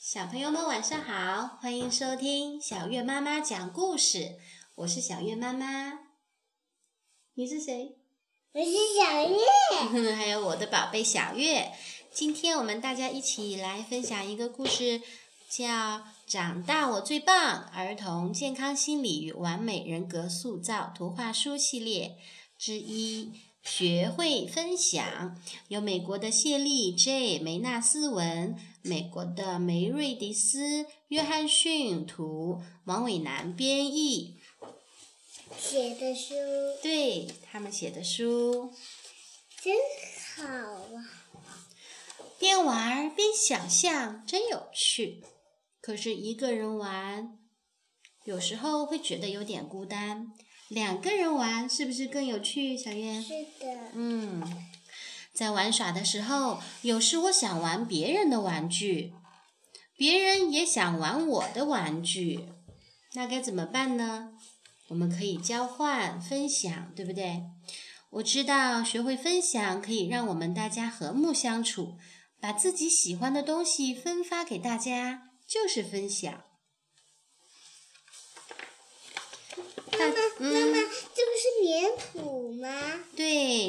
小朋友们晚上好，欢迎收听小月妈妈讲故事。我是小月妈妈，你是谁？我是小月。还有我的宝贝小月。今天我们大家一起来分享一个故事，叫《长大我最棒：儿童健康心理与完美人格塑造图画书系列之一》。学会分享，由美国的谢丽 ·J· 梅纳斯文，美国的梅瑞迪斯·约翰逊图，王伟南编译。写的书。对他们写的书。真好啊！边玩边想象，真有趣。可是一个人玩，有时候会觉得有点孤单。两个人玩是不是更有趣？小月是的。嗯，在玩耍的时候，有时我想玩别人的玩具，别人也想玩我的玩具，那该怎么办呢？我们可以交换、分享，对不对？我知道学会分享可以让我们大家和睦相处，把自己喜欢的东西分发给大家，就是分享。妈妈，妈妈，这个是粘土吗？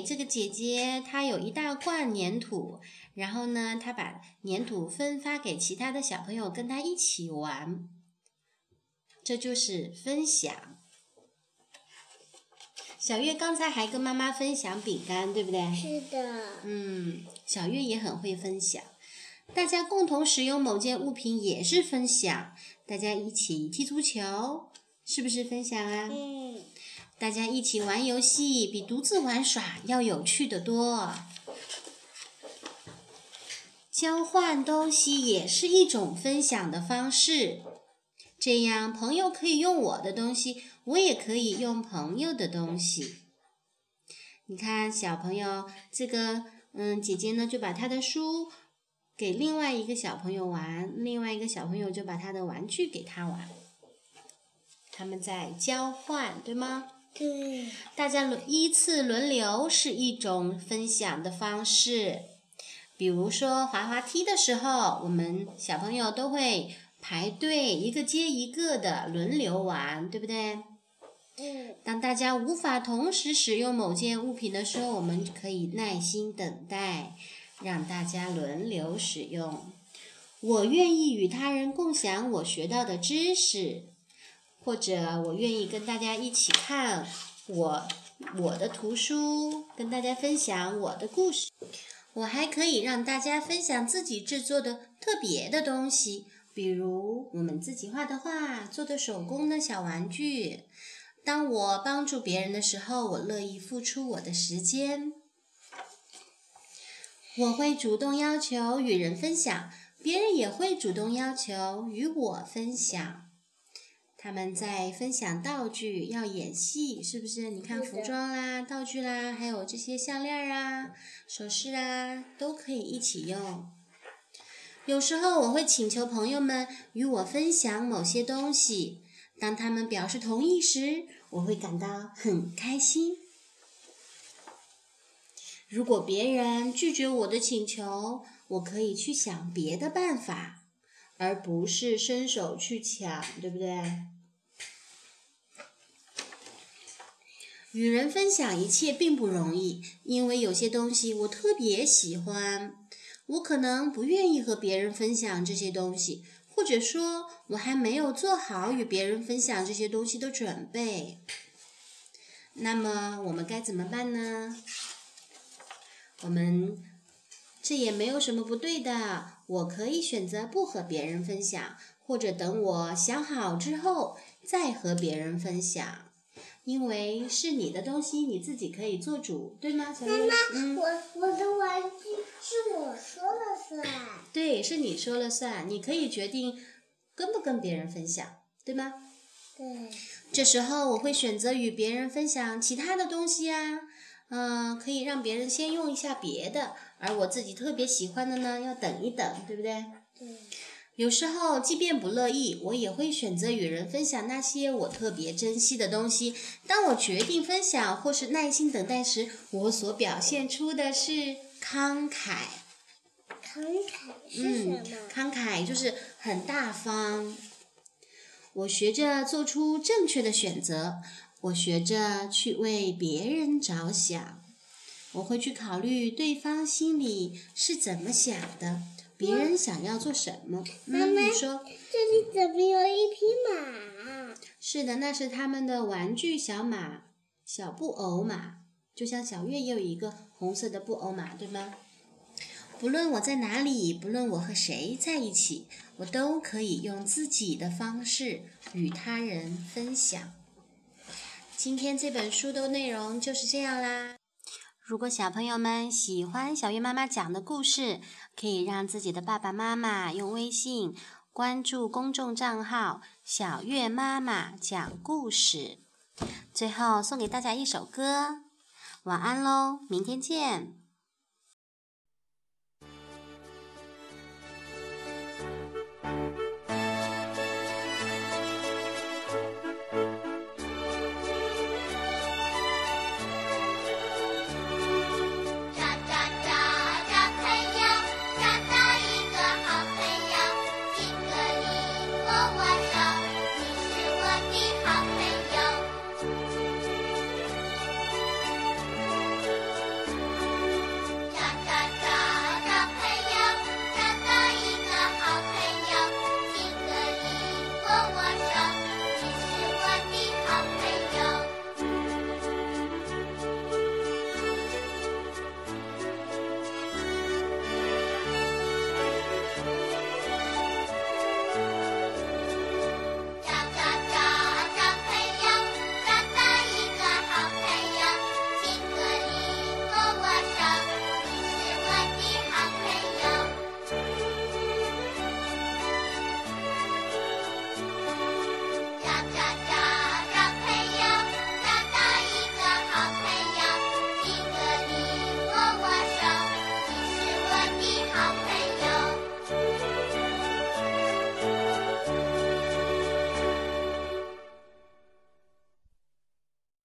对，这个姐姐她有一大罐粘土，然后呢，她把粘土分发给其他的小朋友，跟她一起玩。这就是分享。小月刚才还跟妈妈分享饼干，对不对？是的。嗯，小月也很会分享。大家共同使用某件物品也是分享。大家一起踢足球。是不是分享啊？嗯，大家一起玩游戏，比独自玩耍要有趣的多。交换东西也是一种分享的方式，这样朋友可以用我的东西，我也可以用朋友的东西。你看，小朋友，这个，嗯，姐姐呢就把她的书给另外一个小朋友玩，另外一个小朋友就把他的玩具给他玩。他们在交换，对吗？对。大家轮依次轮流是一种分享的方式。比如说滑滑梯的时候，我们小朋友都会排队，一个接一个的轮流玩，对不对？嗯。当大家无法同时使用某件物品的时候，我们可以耐心等待，让大家轮流使用。我愿意与他人共享我学到的知识。或者我愿意跟大家一起看我我的图书，跟大家分享我的故事。我还可以让大家分享自己制作的特别的东西，比如我们自己画的画、做的手工的小玩具。当我帮助别人的时候，我乐意付出我的时间。我会主动要求与人分享，别人也会主动要求与我分享。他们在分享道具，要演戏，是不是？你看服装啦、道具啦，还有这些项链啊、首饰啊，都可以一起用。有时候我会请求朋友们与我分享某些东西，当他们表示同意时，我会感到很开心。如果别人拒绝我的请求，我可以去想别的办法。而不是伸手去抢，对不对？与人分享一切并不容易，因为有些东西我特别喜欢，我可能不愿意和别人分享这些东西，或者说我还没有做好与别人分享这些东西的准备。那么我们该怎么办呢？我们。这也没有什么不对的，我可以选择不和别人分享，或者等我想好之后再和别人分享，因为是你的东西，你自己可以做主，对吗？小妈妈，我我的玩具是我说了算。对，是你说了算，你可以决定跟不跟别人分享，对吗？对。这时候我会选择与别人分享其他的东西啊。嗯，可以让别人先用一下别的，而我自己特别喜欢的呢，要等一等，对不对？对。有时候，即便不乐意，我也会选择与人分享那些我特别珍惜的东西。当我决定分享或是耐心等待时，我所表现出的是慷慨。慷慨是什么？慷慨就是很大方。我学着做出正确的选择，我学着去为别人着想。我会去考虑对方心里是怎么想的，别人想要做什么。妈妈，你说这里怎么有一匹马？是的，那是他们的玩具小马，小布偶马，就像小月也有一个红色的布偶马，对吗？不论我在哪里，不论我和谁在一起，我都可以用自己的方式与他人分享。今天这本书的内容就是这样啦。如果小朋友们喜欢小月妈妈讲的故事，可以让自己的爸爸妈妈用微信关注公众账号“小月妈妈讲故事”。最后送给大家一首歌，晚安喽，明天见。